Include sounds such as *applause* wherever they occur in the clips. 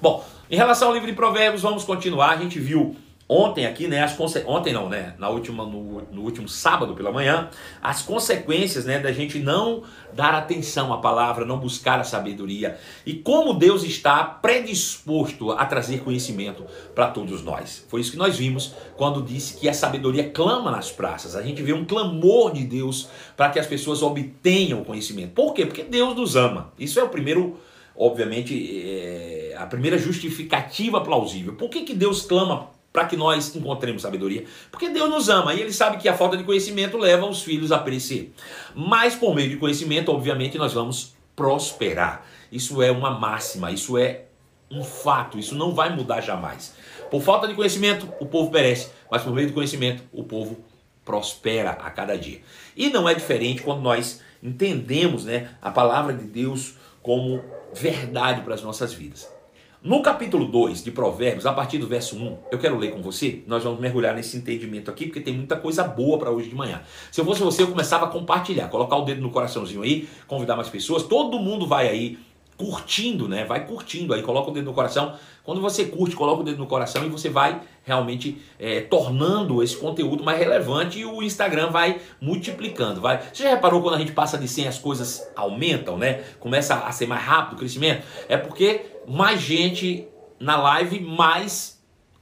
Bom, em relação ao livro de Provérbios, vamos continuar. A gente viu ontem aqui, né, as conse... ontem não, né, na última no, no, último sábado pela manhã, as consequências, né, da gente não dar atenção à palavra, não buscar a sabedoria e como Deus está predisposto a trazer conhecimento para todos nós. Foi isso que nós vimos quando disse que a sabedoria clama nas praças. A gente vê um clamor de Deus para que as pessoas obtenham conhecimento. Por quê? Porque Deus nos ama. Isso é o primeiro obviamente, é, a primeira justificativa plausível. Por que, que Deus clama para que nós encontremos sabedoria. Porque Deus nos ama e Ele sabe que a falta de conhecimento leva os filhos a perecer. Mas por meio de conhecimento, obviamente, nós vamos prosperar. Isso é uma máxima, isso é um fato, isso não vai mudar jamais. Por falta de conhecimento, o povo perece, mas por meio do conhecimento, o povo prospera a cada dia. E não é diferente quando nós entendemos né, a palavra de Deus como verdade para as nossas vidas. No capítulo 2 de Provérbios, a partir do verso 1, eu quero ler com você, nós vamos mergulhar nesse entendimento aqui, porque tem muita coisa boa para hoje de manhã. Se eu fosse você, eu começava a compartilhar, colocar o dedo no coraçãozinho aí, convidar mais pessoas, todo mundo vai aí curtindo, né? Vai curtindo aí, coloca o dedo no coração. Quando você curte, coloca o dedo no coração e você vai realmente é, tornando esse conteúdo mais relevante e o Instagram vai multiplicando. Vai. Você já reparou quando a gente passa de 100 as coisas aumentam, né? Começa a ser mais rápido o crescimento? É porque mais gente na live, mais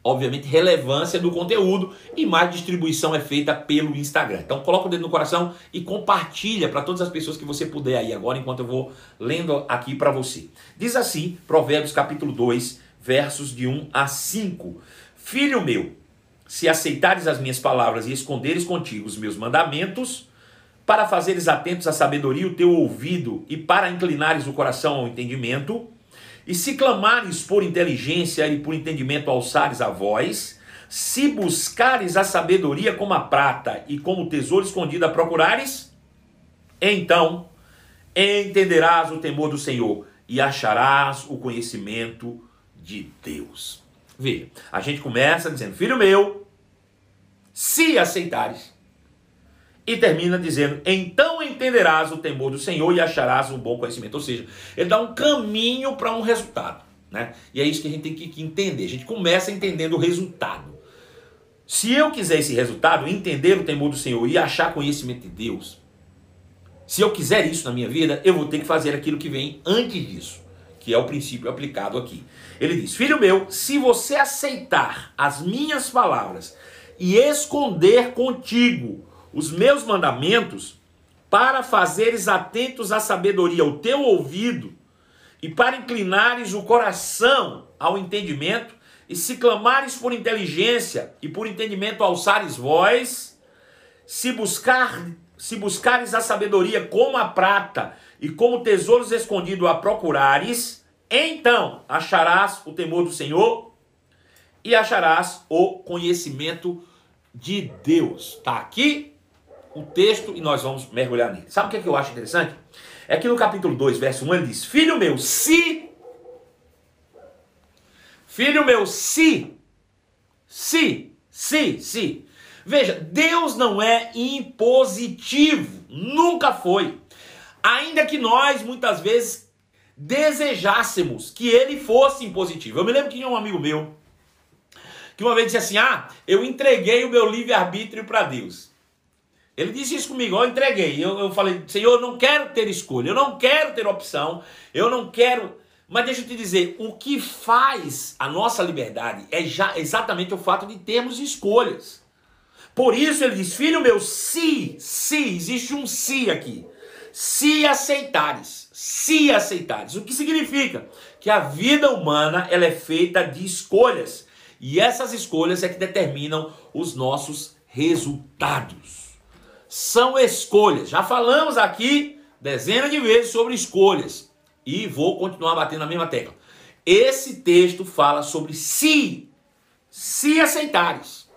obviamente, relevância do conteúdo e mais distribuição é feita pelo Instagram. Então coloca o dedo no coração e compartilha para todas as pessoas que você puder aí agora, enquanto eu vou lendo aqui para você. Diz assim, Provérbios capítulo 2, versos de 1 a 5. Filho meu, se aceitares as minhas palavras e esconderes contigo os meus mandamentos, para fazeres atentos à sabedoria o teu ouvido e para inclinares o coração ao entendimento, e se clamares por inteligência e por entendimento alçares a voz, se buscares a sabedoria como a prata e como tesouro escondido a procurares, então entenderás o temor do Senhor e acharás o conhecimento de Deus. Veja, a gente começa dizendo: Filho meu, se aceitares, e termina dizendo: Então entenderás o temor do Senhor e acharás um bom conhecimento. Ou seja, ele dá um caminho para um resultado. Né? E é isso que a gente tem que entender. A gente começa entendendo o resultado. Se eu quiser esse resultado, entender o temor do Senhor e achar conhecimento de Deus, se eu quiser isso na minha vida, eu vou ter que fazer aquilo que vem antes disso, que é o princípio aplicado aqui. Ele diz: Filho meu, se você aceitar as minhas palavras e esconder contigo os meus mandamentos, para fazeres atentos à sabedoria o teu ouvido, e para inclinares o coração ao entendimento, e se clamares por inteligência e por entendimento alçares voz, se buscar se buscares a sabedoria como a prata e como tesouros escondidos a procurares, então acharás o temor do Senhor e acharás o conhecimento de Deus. Tá aqui o texto e nós vamos mergulhar nele. Sabe o que, é que eu acho interessante? É que no capítulo 2, verso 1, ele diz: Filho meu, se. Filho meu, se. Se. Se. Se. Veja, Deus não é impositivo. Nunca foi. Ainda que nós, muitas vezes, desejássemos que ele fosse impositivo. Eu me lembro que tinha um amigo meu que uma vez disse assim: Ah, eu entreguei o meu livre-arbítrio para Deus. Ele disse isso comigo, eu entreguei. Eu, eu falei, Senhor, eu não quero ter escolha, eu não quero ter opção, eu não quero. Mas deixa eu te dizer, o que faz a nossa liberdade é já exatamente o fato de termos escolhas. Por isso ele diz, filho meu, se, se, existe um se aqui. Se aceitares, se aceitares. O que significa? Que a vida humana ela é feita de escolhas. E essas escolhas é que determinam os nossos resultados são escolhas. Já falamos aqui dezenas de vezes sobre escolhas e vou continuar batendo na mesma tecla. Esse texto fala sobre se, se aceitares.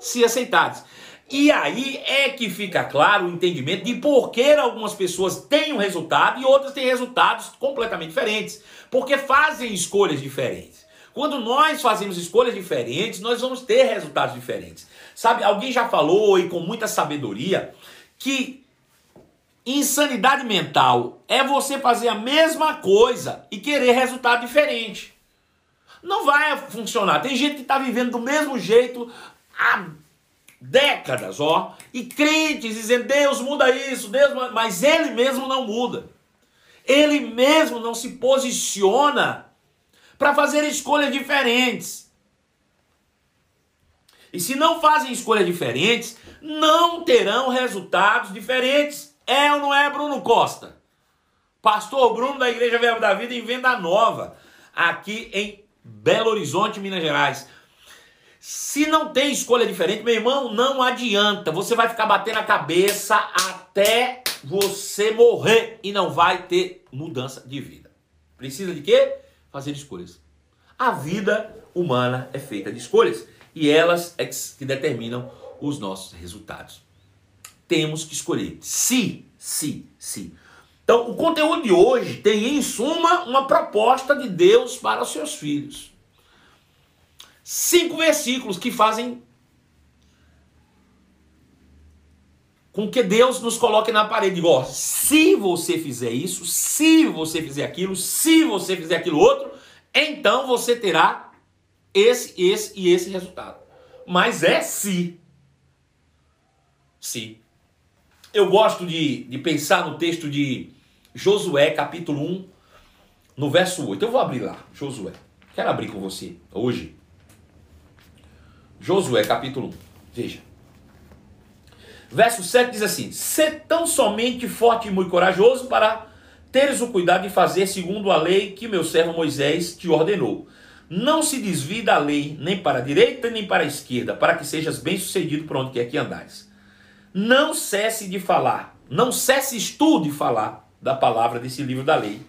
Se aceitares. E aí é que fica claro o entendimento de por que algumas pessoas têm um resultado e outras têm resultados completamente diferentes. Porque fazem escolhas diferentes. Quando nós fazemos escolhas diferentes, nós vamos ter resultados diferentes. Sabe, alguém já falou e com muita sabedoria que insanidade mental é você fazer a mesma coisa e querer resultado diferente. não vai funcionar. Tem gente que está vivendo do mesmo jeito há décadas, ó, e crentes dizendo, Deus muda isso, Deus, mas ele mesmo não muda. Ele mesmo não se posiciona para fazer escolhas diferentes. E se não fazem escolhas diferentes, não terão resultados diferentes. É ou não é, Bruno Costa? Pastor Bruno da Igreja Verbo da Vida em Venda Nova, aqui em Belo Horizonte, Minas Gerais. Se não tem escolha diferente, meu irmão, não adianta. Você vai ficar batendo a cabeça até você morrer e não vai ter mudança de vida. Precisa de quê? Fazer escolhas. A vida humana é feita de escolhas e elas é que determinam os nossos resultados. Temos que escolher. Se, se, se. Então, o conteúdo de hoje tem, em suma, uma proposta de Deus para os seus filhos. Cinco versículos que fazem com que Deus nos coloque na parede. Ó, se você fizer isso, se você fizer aquilo, se você fizer aquilo outro, então você terá esse, esse e esse resultado. Mas é se. Se. Eu gosto de, de pensar no texto de Josué, capítulo 1, no verso 8. Eu vou abrir lá, Josué. Quero abrir com você hoje. Josué, capítulo 1. Veja. Verso 7 diz assim: Sê tão somente forte e muito corajoso para teres o cuidado de fazer segundo a lei que meu servo Moisés te ordenou. Não se desvie da lei, nem para a direita, nem para a esquerda, para que sejas bem-sucedido por onde quer que andares. Não cesse de falar, não cesses tu de falar da palavra desse livro da lei.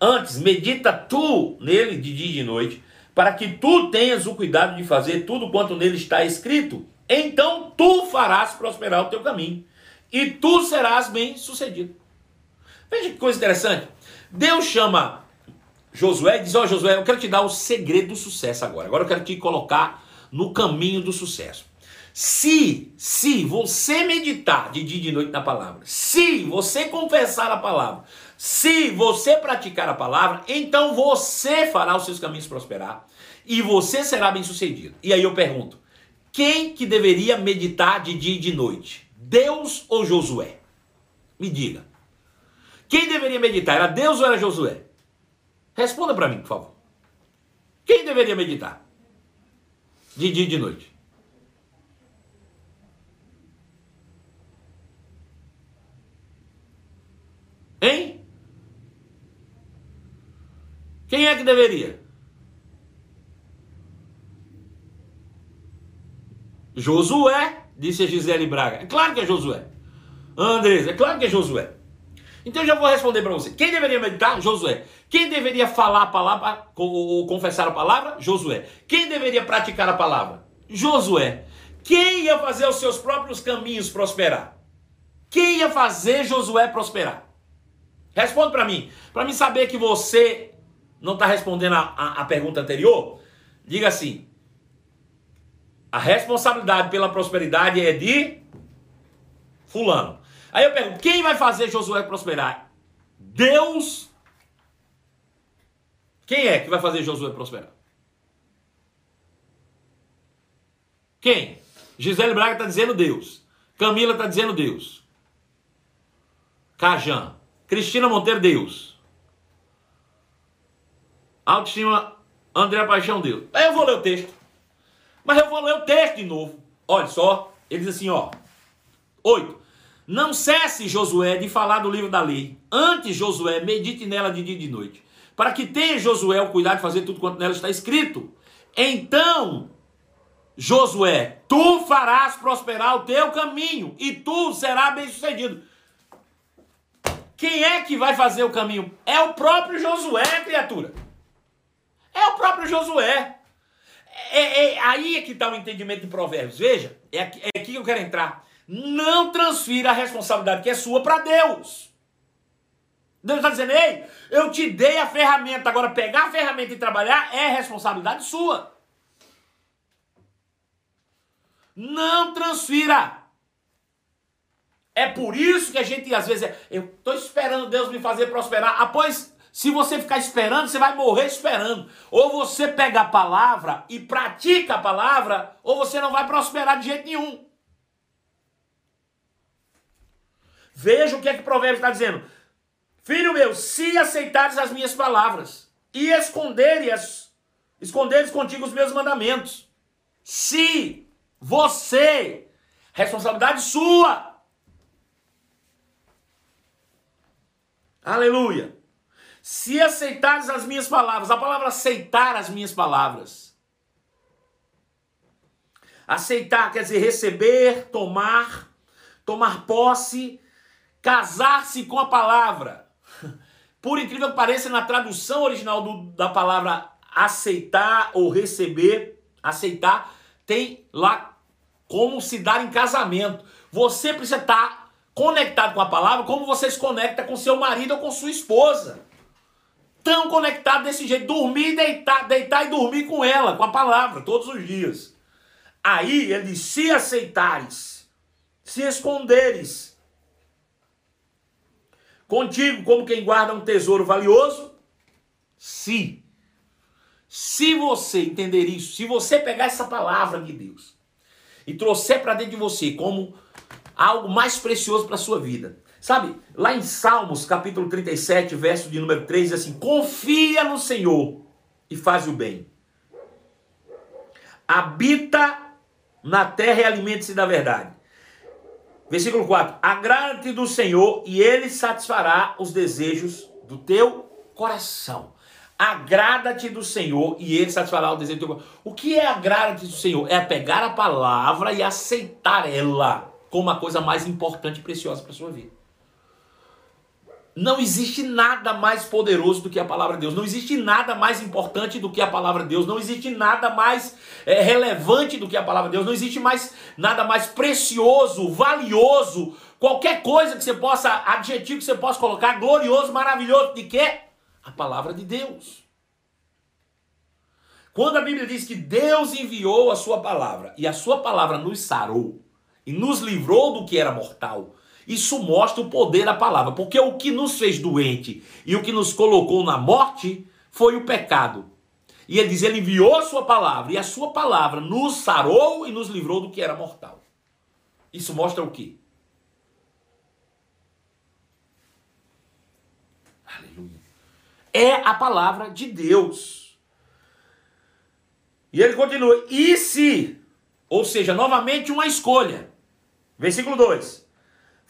Antes, medita tu nele de dia e de noite, para que tu tenhas o cuidado de fazer tudo quanto nele está escrito. Então tu farás prosperar o teu caminho, e tu serás bem-sucedido. Veja que coisa interessante. Deus chama Josué e diz: Ó oh, Josué, eu quero te dar o segredo do sucesso agora. Agora eu quero te colocar no caminho do sucesso. Se, se você meditar de dia e de noite na palavra, se você confessar a palavra, se você praticar a palavra, então você fará os seus caminhos prosperar e você será bem sucedido. E aí eu pergunto: quem que deveria meditar de dia e de noite? Deus ou Josué? Me diga. Quem deveria meditar? Era Deus ou era Josué? Responda para mim, por favor. Quem deveria meditar? De dia e de noite. Hein? Quem é que deveria? Josué, disse a Gisele Braga. É claro que é Josué. Andrés, é claro que é Josué. Então eu já vou responder para você. Quem deveria meditar? Josué. Quem deveria falar a palavra ou confessar a palavra? Josué. Quem deveria praticar a palavra? Josué. Quem ia fazer os seus próprios caminhos prosperar? Quem ia fazer Josué prosperar? Responde para mim. Para mim saber que você não está respondendo a, a, a pergunta anterior, diga assim: a responsabilidade pela prosperidade é de Fulano. Aí eu pergunto: quem vai fazer Josué prosperar? Deus? Quem é que vai fazer Josué prosperar? Quem? Gisele Braga está dizendo Deus. Camila está dizendo Deus. Cajan. Cristina Monteiro, Deus. Autoestima, André Paixão, Deus. Aí eu vou ler o texto. Mas eu vou ler o texto de novo. Olha só. Ele diz assim, ó. Oito. Não cesse, Josué, de falar do livro da lei. Antes, Josué, medite nela de dia e de noite. Para que tenha Josué o cuidado de fazer tudo quanto nela está escrito. Então, Josué, tu farás prosperar o teu caminho e tu serás bem-sucedido. Quem é que vai fazer o caminho? É o próprio Josué, criatura. É o próprio Josué. É, é aí é que está o entendimento de Provérbios. Veja, é aqui, é aqui que eu quero entrar. Não transfira a responsabilidade que é sua para Deus. Deus está dizendo, ei, eu te dei a ferramenta, agora pegar a ferramenta e trabalhar é responsabilidade sua. Não transfira. É por isso que a gente às vezes é, eu estou esperando Deus me fazer prosperar. Após Se você ficar esperando, você vai morrer esperando. Ou você pega a palavra e pratica a palavra, ou você não vai prosperar de jeito nenhum. Veja o que é que o provérbio está dizendo. Filho meu, se aceitares as minhas palavras e esconderes, esconderes contigo os meus mandamentos, se você, responsabilidade sua, aleluia, se aceitares as minhas palavras, a palavra aceitar as minhas palavras, aceitar quer dizer receber, tomar, tomar posse, casar-se com a palavra. *laughs* Por incrível que pareça, na tradução original do, da palavra aceitar ou receber, aceitar, tem lá como se dar em casamento. Você precisa estar conectado com a palavra como você se conecta com seu marido ou com sua esposa. Tão conectado desse jeito, dormir, deitar, deitar e dormir com ela, com a palavra, todos os dias. Aí ele diz: se aceitares, se esconderes, contigo como quem guarda um tesouro valioso? Se. Se você entender isso, se você pegar essa palavra de Deus e trouxer para dentro de você como algo mais precioso para sua vida. Sabe, lá em Salmos, capítulo 37, verso de número 3, diz assim: Confia no Senhor e faz o bem. Habita na terra e alimente-se da verdade. Versículo 4: Agrada-te do Senhor e ele satisfará os desejos do teu coração. Agrada-te do Senhor e ele satisfará o desejo do teu coração. O que é agrada-te do Senhor? É pegar a palavra e aceitar ela como a coisa mais importante e preciosa para a sua vida. Não existe nada mais poderoso do que a palavra de Deus. Não existe nada mais importante do que a palavra de Deus. Não existe nada mais é, relevante do que a palavra de Deus. Não existe mais nada mais precioso, valioso, qualquer coisa que você possa, adjetivo que você possa colocar, glorioso, maravilhoso, de que? A palavra de Deus. Quando a Bíblia diz que Deus enviou a sua palavra e a sua palavra nos sarou e nos livrou do que era mortal, isso mostra o poder da palavra, porque o que nos fez doente e o que nos colocou na morte foi o pecado. E ele diz: Ele enviou a sua palavra, e a sua palavra nos sarou e nos livrou do que era mortal. Isso mostra o quê? Aleluia. É a palavra de Deus. E ele continua: E se, ou seja, novamente uma escolha. Versículo 2: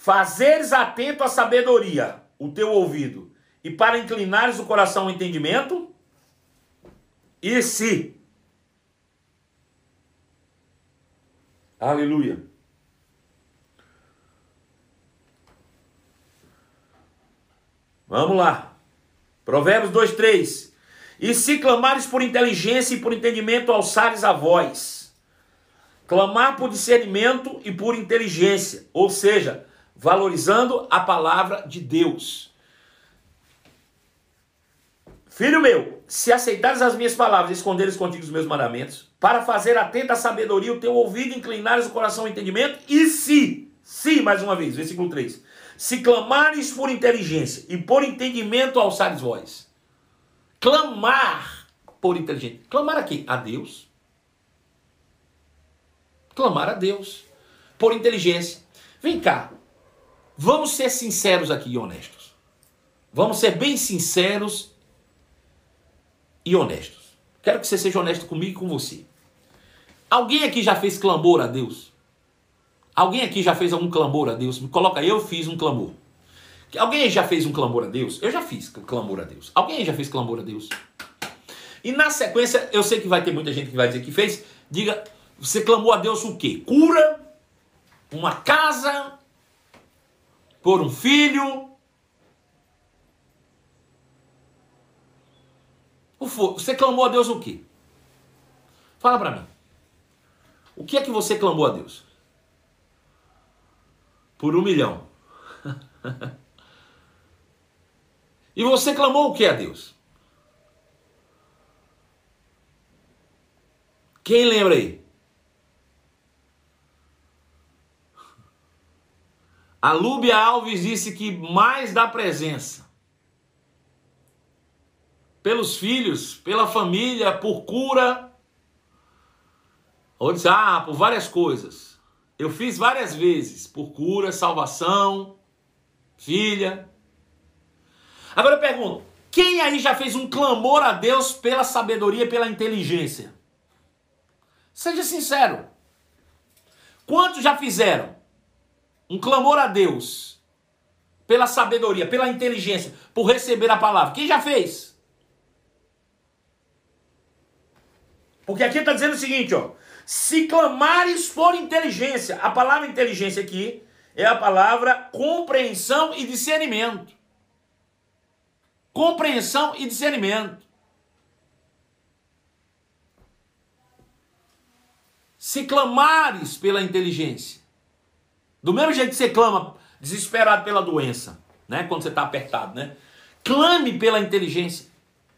Fazeres atento à sabedoria o teu ouvido, e para inclinares o coração ao entendimento, e se. Aleluia. Vamos lá. Provérbios 2, 3. E se clamares por inteligência e por entendimento, alçares a voz. Clamar por discernimento e por inteligência. Ou seja, valorizando a palavra de Deus. Filho meu, se aceitares as minhas palavras e esconderes contigo os meus mandamentos, para fazer atenta a sabedoria o teu ouvido, inclinares o coração ao entendimento, e se, se, mais uma vez, versículo 3, se clamares por inteligência e por entendimento alçares voz. Clamar por inteligência. Clamar a quem? A Deus. Clamar a Deus. Por inteligência. Vem cá. Vamos ser sinceros aqui e honestos. Vamos ser bem sinceros e honestos. Quero que você seja honesto comigo e com você. Alguém aqui já fez clamor a Deus? Alguém aqui já fez algum clamor a Deus? Me coloca, eu fiz um clamor. Alguém já fez um clamor a Deus? Eu já fiz clamor a Deus. Alguém já fez clamor a Deus? E na sequência, eu sei que vai ter muita gente que vai dizer que fez. Diga, você clamou a Deus o quê? Cura? Uma casa? Por um filho. Você clamou a Deus o quê? Fala para mim. O que é que você clamou a Deus? Por um milhão. *laughs* e você clamou o que a Deus? Quem lembra aí? A Lúbia Alves disse que mais da presença. pelos filhos, pela família, por cura. Ou diz, ah, por várias coisas. Eu fiz várias vezes, por cura, salvação, filha. Agora eu pergunto, quem aí já fez um clamor a Deus pela sabedoria, pela inteligência? Seja sincero. Quantos já fizeram um clamor a Deus pela sabedoria, pela inteligência, por receber a palavra? Quem já fez? Porque aqui está dizendo o seguinte, ó. Se clamares por inteligência, a palavra inteligência aqui é a palavra compreensão e discernimento. Compreensão e discernimento. Se clamares pela inteligência, do mesmo jeito que você clama desesperado pela doença, né? Quando você está apertado, né? Clame pela inteligência,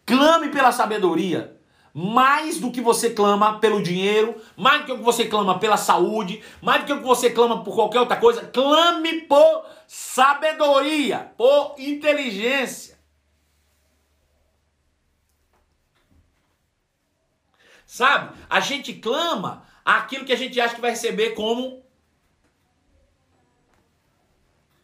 clame pela sabedoria, mais do que você clama pelo dinheiro, mais do que você clama pela saúde, mais do que você clama por qualquer outra coisa, clame por sabedoria, por inteligência. Sabe? A gente clama aquilo que a gente acha que vai receber como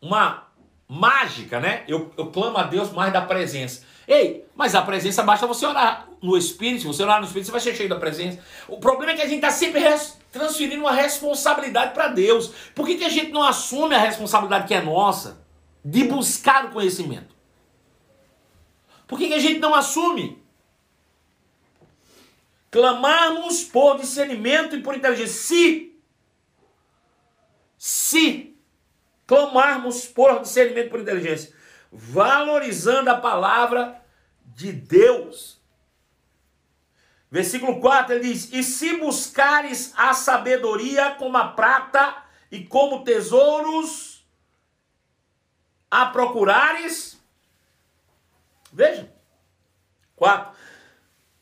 uma mágica, né? Eu, eu clamo a Deus mais da presença. Ei, mas a presença basta você orar no Espírito. Você orar no Espírito, você vai ser cheio da presença. O problema é que a gente está sempre transferindo uma responsabilidade para Deus. Por que, que a gente não assume a responsabilidade que é nossa de buscar o conhecimento? Por que, que a gente não assume? Clamarmos por discernimento e por inteligência. Se, se clamarmos por discernimento por inteligência, valorizando a palavra de Deus. Versículo 4 ele diz: E se buscares a sabedoria como a prata e como tesouros a procurares. Veja. 4.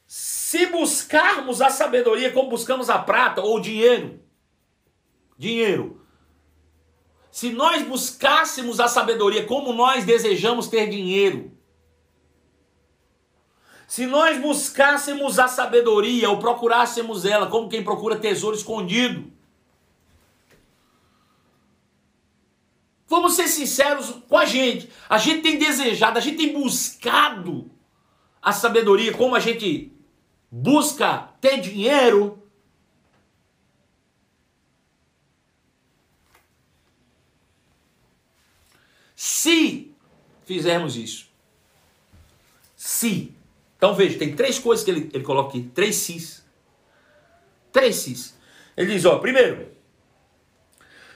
Se buscarmos a sabedoria como buscamos a prata ou dinheiro, dinheiro, se nós buscássemos a sabedoria como nós desejamos ter dinheiro, se nós buscássemos a sabedoria ou procurássemos ela como quem procura tesouro escondido, vamos ser sinceros com a gente. A gente tem desejado, a gente tem buscado a sabedoria como a gente busca ter dinheiro, Se fizermos isso. Se. Então veja, tem três coisas que ele, ele coloca aqui. Três sis. Três sis. Ele diz, ó, primeiro,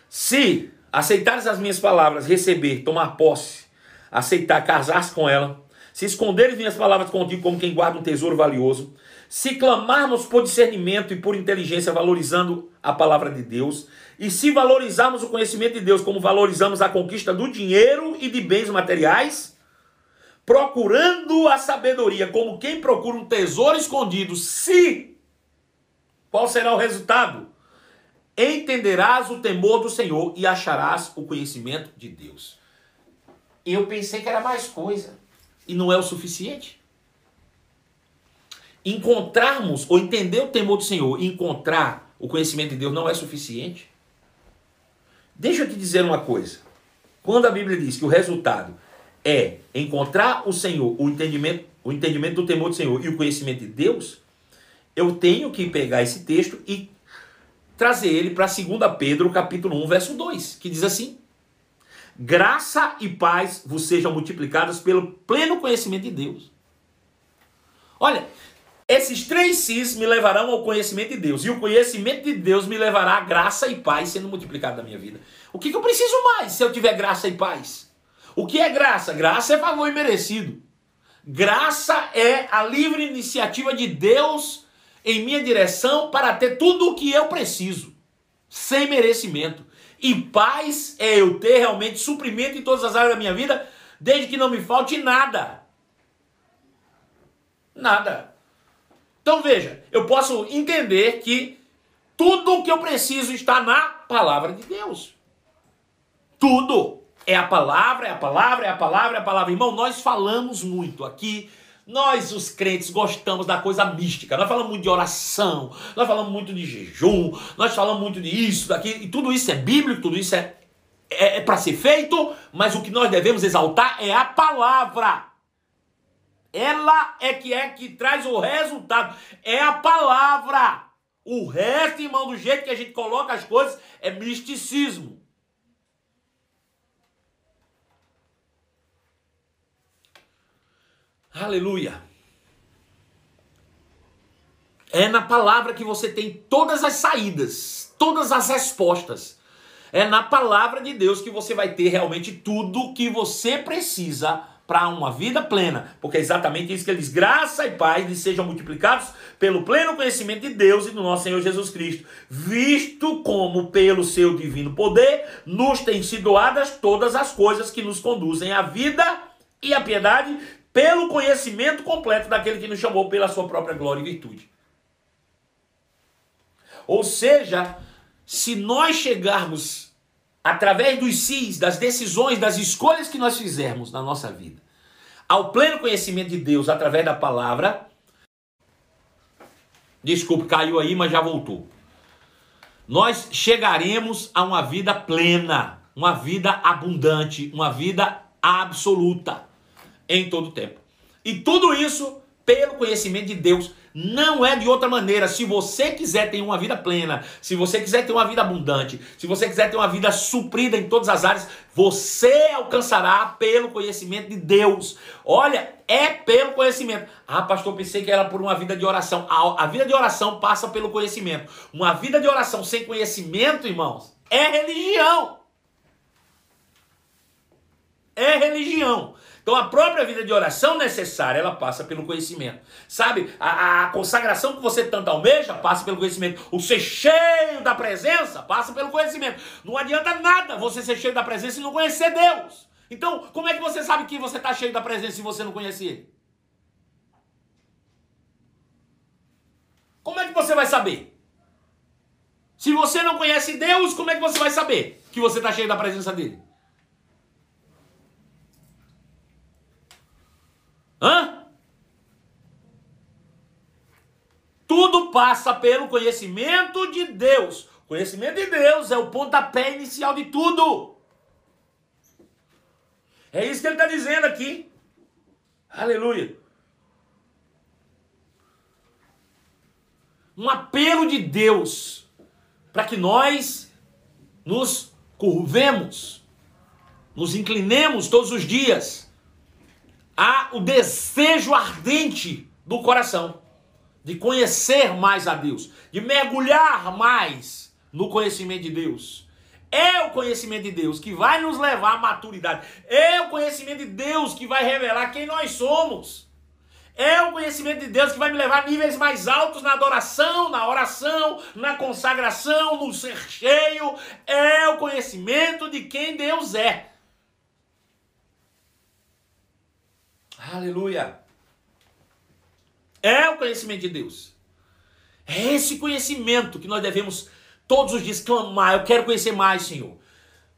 se aceitares as minhas palavras, receber, tomar posse, aceitar, casar-se com ela, se esconderes minhas palavras contigo como quem guarda um tesouro valioso, se clamarmos por discernimento e por inteligência, valorizando a palavra de Deus, e se valorizarmos o conhecimento de Deus como valorizamos a conquista do dinheiro e de bens materiais, procurando a sabedoria como quem procura um tesouro escondido, se qual será o resultado? Entenderás o temor do Senhor e acharás o conhecimento de Deus. Eu pensei que era mais coisa e não é o suficiente. Encontrarmos ou entender o temor do Senhor encontrar o conhecimento de Deus não é suficiente. Deixa eu te dizer uma coisa. Quando a Bíblia diz que o resultado é encontrar o Senhor, o entendimento, o entendimento do temor do Senhor e o conhecimento de Deus, eu tenho que pegar esse texto e trazer ele para 2 Pedro, capítulo 1, verso 2, que diz assim: Graça e paz vos sejam multiplicadas pelo pleno conhecimento de Deus. Olha, esses três cis me levarão ao conhecimento de Deus. E o conhecimento de Deus me levará a graça e paz sendo multiplicado na minha vida. O que, que eu preciso mais se eu tiver graça e paz? O que é graça? Graça é favor imerecido. Graça é a livre iniciativa de Deus em minha direção para ter tudo o que eu preciso, sem merecimento. E paz é eu ter realmente suprimento em todas as áreas da minha vida, desde que não me falte nada. Nada. Então veja, eu posso entender que tudo o que eu preciso está na palavra de Deus. Tudo. É a palavra, é a palavra, é a palavra, é a palavra. Irmão, nós falamos muito aqui Nós, os crentes, gostamos da coisa mística. Nós falamos muito de oração, nós falamos muito de jejum, nós falamos muito de isso, daquilo, e tudo isso é bíblico, tudo isso é, é, é para ser feito, mas o que nós devemos exaltar é a palavra. Ela é que é que traz o resultado. É a palavra. O resto, irmão, do jeito que a gente coloca as coisas, é misticismo. Aleluia. É na palavra que você tem todas as saídas, todas as respostas. É na palavra de Deus que você vai ter realmente tudo que você precisa para uma vida plena, porque é exatamente isso que ele diz: graça e paz lhes sejam multiplicados pelo pleno conhecimento de Deus e do nosso Senhor Jesus Cristo, visto como pelo seu divino poder nos têm sido doadas todas as coisas que nos conduzem à vida e à piedade, pelo conhecimento completo daquele que nos chamou pela sua própria glória e virtude. Ou seja, se nós chegarmos através dos sis, das decisões, das escolhas que nós fizermos na nossa vida, ao pleno conhecimento de Deus através da palavra. Desculpe, caiu aí, mas já voltou. Nós chegaremos a uma vida plena, uma vida abundante, uma vida absoluta em todo o tempo. E tudo isso pelo conhecimento de Deus não é de outra maneira. Se você quiser ter uma vida plena, se você quiser ter uma vida abundante, se você quiser ter uma vida suprida em todas as áreas, você alcançará pelo conhecimento de Deus. Olha, é pelo conhecimento. Ah, pastor, pensei que era por uma vida de oração. A, a vida de oração passa pelo conhecimento. Uma vida de oração sem conhecimento, irmãos, é religião. É religião. Então a própria vida de oração necessária, ela passa pelo conhecimento. Sabe? A, a, consagração que você tanto almeja passa pelo conhecimento. O ser cheio da presença passa pelo conhecimento. Não adianta nada você ser cheio da presença e não conhecer Deus. Então, como é que você sabe que você está cheio da presença se você não conhece Ele? Como é que você vai saber? Se você não conhece Deus, como é que você vai saber que você está cheio da presença dele? Hã? Tudo passa pelo conhecimento de Deus. O conhecimento de Deus é o pontapé inicial de tudo. É isso que ele está dizendo aqui. Aleluia. Um apelo de Deus para que nós nos curvemos, nos inclinemos todos os dias há o desejo ardente do coração de conhecer mais a Deus, de mergulhar mais no conhecimento de Deus. É o conhecimento de Deus que vai nos levar à maturidade. É o conhecimento de Deus que vai revelar quem nós somos. É o conhecimento de Deus que vai me levar a níveis mais altos na adoração, na oração, na consagração, no ser cheio. É o conhecimento de quem Deus é. Aleluia. É o conhecimento de Deus. É esse conhecimento que nós devemos todos os dias clamar. Eu quero conhecer mais, Senhor.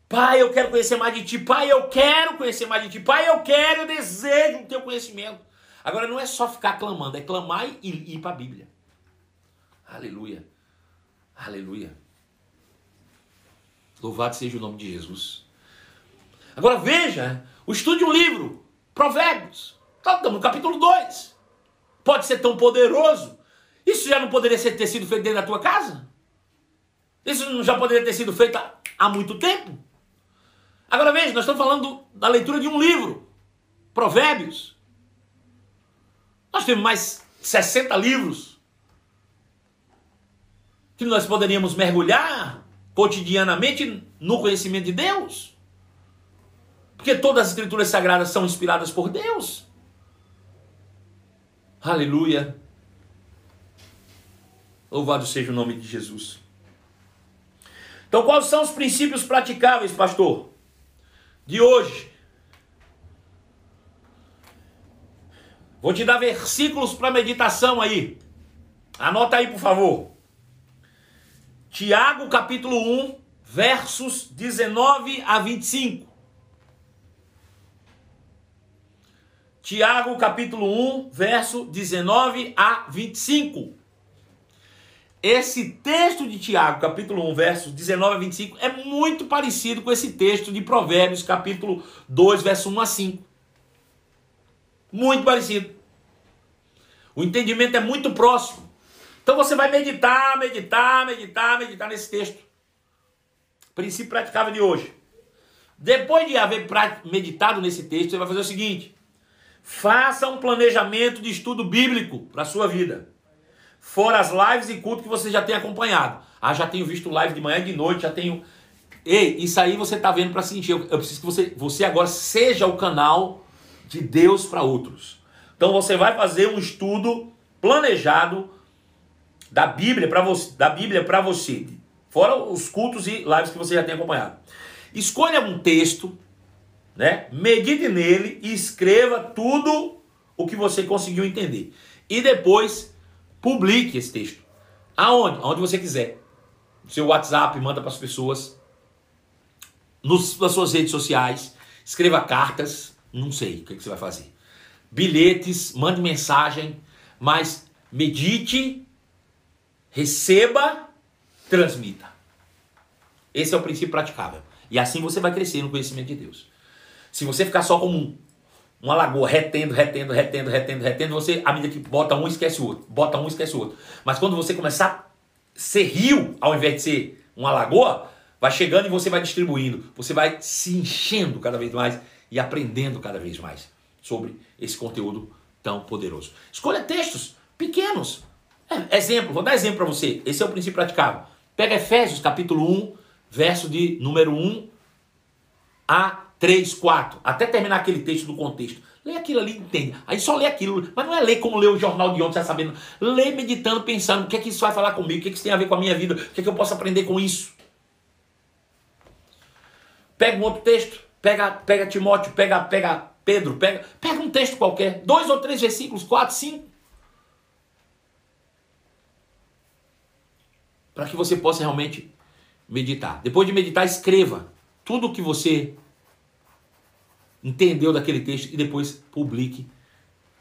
Pai, eu quero conhecer mais de Ti. Pai, eu quero conhecer mais de Ti. Pai, eu quero, eu desejo o Teu conhecimento. Agora, não é só ficar clamando, é clamar e ir para a Bíblia. Aleluia. Aleluia. Louvado seja o nome de Jesus. Agora veja, o estudo de um livro, Provérbios. Estamos tá, no capítulo 2. Pode ser tão poderoso. Isso já não poderia ter sido feito dentro da tua casa? Isso já poderia ter sido feito há muito tempo? Agora veja, nós estamos falando da leitura de um livro, Provérbios. Nós temos mais 60 livros que nós poderíamos mergulhar cotidianamente no conhecimento de Deus. Porque todas as escrituras sagradas são inspiradas por Deus. Aleluia. Louvado seja o nome de Jesus. Então, quais são os princípios praticáveis, pastor, de hoje? Vou te dar versículos para meditação aí. Anota aí, por favor. Tiago, capítulo 1, versos 19 a 25. Tiago capítulo 1, verso 19 a 25. Esse texto de Tiago, capítulo 1, versos 19 a 25, é muito parecido com esse texto de Provérbios, capítulo 2, verso 1 a 5. Muito parecido. O entendimento é muito próximo. Então você vai meditar, meditar, meditar, meditar nesse texto. Princípio praticável de hoje. Depois de haver meditado nesse texto, você vai fazer o seguinte: faça um planejamento de estudo bíblico para a sua vida fora as lives e culto que você já tem acompanhado. Ah, já tenho visto live de manhã e de noite, já tenho. Ei, isso aí você está vendo para sentir. Eu, preciso que você, você agora seja o canal de Deus para outros. Então você vai fazer um estudo planejado da Bíblia para você, da Bíblia para você, fora os cultos e lives que você já tem acompanhado. Escolha um texto, né? Medite nele e escreva tudo o que você conseguiu entender. E depois Publique esse texto. Aonde? Aonde você quiser. No seu WhatsApp, manda para as pessoas. Nos, nas suas redes sociais. Escreva cartas. Não sei o que, que você vai fazer. Bilhetes, mande mensagem. Mas medite, receba, transmita. Esse é o princípio praticável. E assim você vai crescer no conhecimento de Deus. Se você ficar só como um uma lagoa retendo, retendo, retendo, retendo, retendo, você, à medida que bota um, esquece o outro, bota um, esquece o outro. Mas quando você começar a ser rio, ao invés de ser uma lagoa, vai chegando e você vai distribuindo, você vai se enchendo cada vez mais e aprendendo cada vez mais sobre esse conteúdo tão poderoso. Escolha textos pequenos. É, exemplo, vou dar exemplo para você. Esse é o princípio praticável. Pega Efésios capítulo 1, verso de número 1 a 3, 4, até terminar aquele texto do contexto. Lê aquilo ali, entende. Aí só lê aquilo, mas não é ler como ler o jornal de ontem, já sabendo. Lê meditando, pensando, o que é que isso vai falar comigo, o que, é que isso tem a ver com a minha vida, o que é que eu posso aprender com isso. Pega um outro texto, pega, pega Timóteo, pega, pega Pedro, pega, pega um texto qualquer, dois ou três versículos, quatro, cinco. Para que você possa realmente meditar. Depois de meditar, escreva tudo o que você entendeu daquele texto e depois publique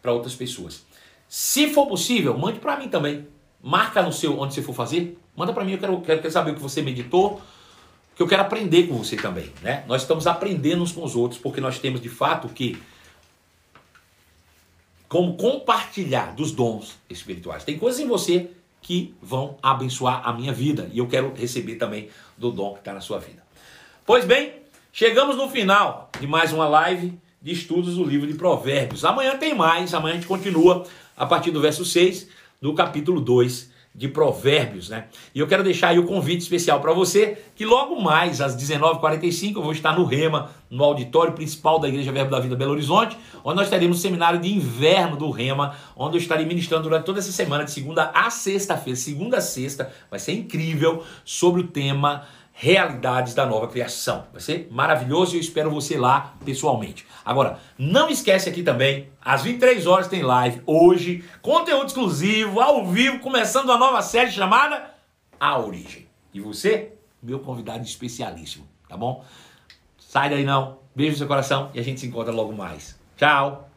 para outras pessoas. Se for possível, mande para mim também. Marca no seu onde você for fazer, manda para mim, eu quero, quero, quero saber o que você meditou, que eu quero aprender com você também, né? Nós estamos aprendendo uns com os outros, porque nós temos de fato que como compartilhar dos dons espirituais. Tem coisas em você que vão abençoar a minha vida e eu quero receber também do dom que está na sua vida. Pois bem, Chegamos no final de mais uma live de estudos do livro de Provérbios. Amanhã tem mais, amanhã a gente continua a partir do verso 6 do capítulo 2 de Provérbios, né? E eu quero deixar aí o convite especial para você, que logo mais às 19h45 eu vou estar no Rema, no auditório principal da Igreja Verbo da Vida Belo Horizonte, onde nós teremos um seminário de inverno do Rema, onde eu estarei ministrando durante toda essa semana, de segunda a sexta-feira, segunda a sexta, vai ser incrível, sobre o tema realidades da nova criação. Vai ser maravilhoso e eu espero você lá pessoalmente. Agora, não esquece aqui também, às 23 horas tem live hoje, conteúdo exclusivo, ao vivo, começando uma nova série chamada A Origem. E você, meu convidado especialíssimo, tá bom? Sai daí não, beijo no seu coração e a gente se encontra logo mais. Tchau!